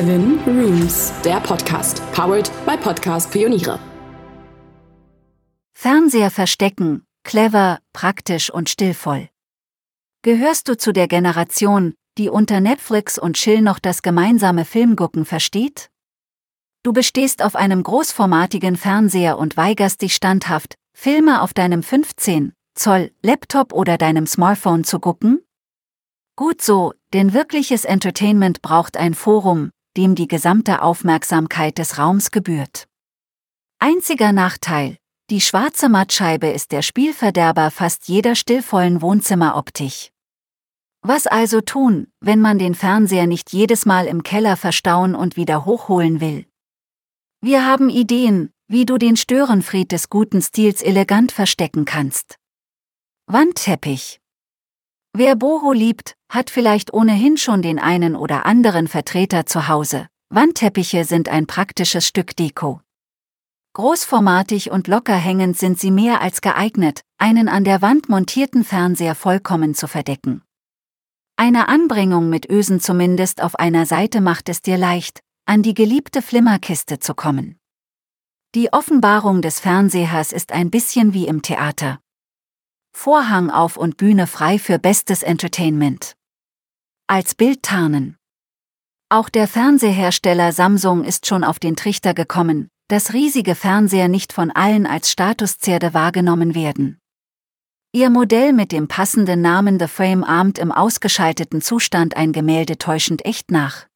Seven Rooms, der Podcast, powered by Podcast Pioniere. Fernseher verstecken, clever, praktisch und stillvoll. Gehörst du zu der Generation, die unter Netflix und Chill noch das gemeinsame Filmgucken versteht? Du bestehst auf einem großformatigen Fernseher und weigerst dich standhaft, Filme auf deinem 15 Zoll Laptop oder deinem Smartphone zu gucken? Gut so, denn wirkliches Entertainment braucht ein Forum, dem die gesamte Aufmerksamkeit des Raums gebührt. Einziger Nachteil, die schwarze Mattscheibe ist der Spielverderber fast jeder stillvollen Wohnzimmeroptik. Was also tun, wenn man den Fernseher nicht jedes Mal im Keller verstauen und wieder hochholen will? Wir haben Ideen, wie du den Störenfried des guten Stils elegant verstecken kannst. Wandteppich. Wer Boho liebt, hat vielleicht ohnehin schon den einen oder anderen Vertreter zu Hause. Wandteppiche sind ein praktisches Stück Deko. Großformatig und locker hängend sind sie mehr als geeignet, einen an der Wand montierten Fernseher vollkommen zu verdecken. Eine Anbringung mit Ösen zumindest auf einer Seite macht es dir leicht, an die geliebte Flimmerkiste zu kommen. Die Offenbarung des Fernsehers ist ein bisschen wie im Theater. Vorhang auf und Bühne frei für bestes Entertainment. Als Bild tarnen. Auch der Fernsehersteller Samsung ist schon auf den Trichter gekommen, dass riesige Fernseher nicht von allen als Statuszerde wahrgenommen werden. Ihr Modell mit dem passenden Namen The Frame ahmt im ausgeschalteten Zustand ein Gemälde täuschend echt nach.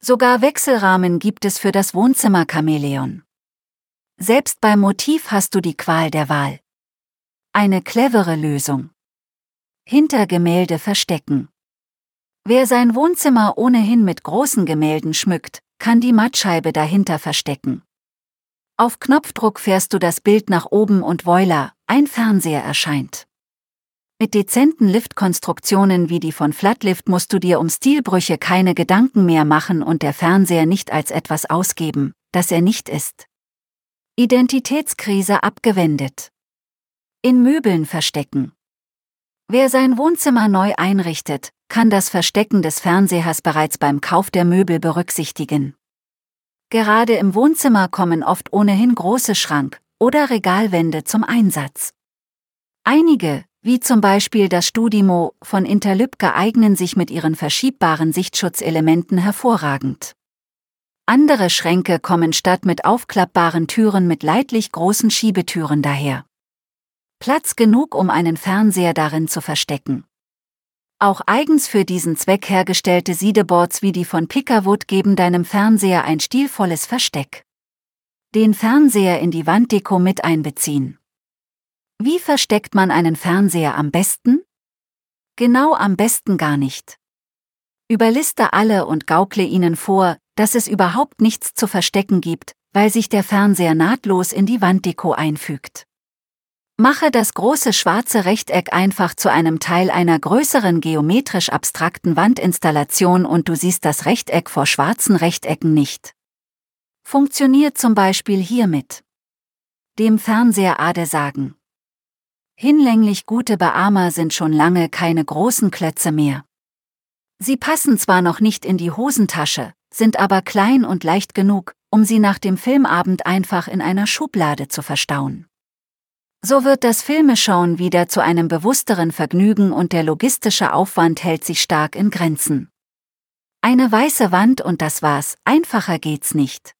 Sogar Wechselrahmen gibt es für das Wohnzimmer Chamäleon. Selbst beim Motiv hast du die Qual der Wahl. Eine clevere Lösung. Hinter Gemälde verstecken. Wer sein Wohnzimmer ohnehin mit großen Gemälden schmückt, kann die Mattscheibe dahinter verstecken. Auf Knopfdruck fährst du das Bild nach oben und voila, ein Fernseher erscheint. Mit dezenten Liftkonstruktionen wie die von Flatlift musst du dir um Stilbrüche keine Gedanken mehr machen und der Fernseher nicht als etwas ausgeben, das er nicht ist. Identitätskrise abgewendet in Möbeln verstecken. Wer sein Wohnzimmer neu einrichtet, kann das Verstecken des Fernsehers bereits beim Kauf der Möbel berücksichtigen. Gerade im Wohnzimmer kommen oft ohnehin große Schrank- oder Regalwände zum Einsatz. Einige, wie zum Beispiel das Studimo von Interlyp eignen sich mit ihren verschiebbaren Sichtschutzelementen hervorragend. Andere Schränke kommen statt mit aufklappbaren Türen mit leidlich großen Schiebetüren daher. Platz genug, um einen Fernseher darin zu verstecken. Auch eigens für diesen Zweck hergestellte Sideboards wie die von Pickerwood geben deinem Fernseher ein stilvolles Versteck. Den Fernseher in die Wanddeko mit einbeziehen. Wie versteckt man einen Fernseher am besten? Genau am besten gar nicht. Überliste alle und gaukle ihnen vor, dass es überhaupt nichts zu verstecken gibt, weil sich der Fernseher nahtlos in die Wanddeko einfügt. Mache das große schwarze Rechteck einfach zu einem Teil einer größeren geometrisch abstrakten Wandinstallation und du siehst das Rechteck vor schwarzen Rechtecken nicht. Funktioniert zum Beispiel hiermit. Dem Fernseher Ade sagen. Hinlänglich gute Beamer sind schon lange keine großen Klötze mehr. Sie passen zwar noch nicht in die Hosentasche, sind aber klein und leicht genug, um sie nach dem Filmabend einfach in einer Schublade zu verstauen. So wird das Filmeschauen wieder zu einem bewussteren Vergnügen und der logistische Aufwand hält sich stark in Grenzen. Eine weiße Wand und das war's, einfacher geht's nicht.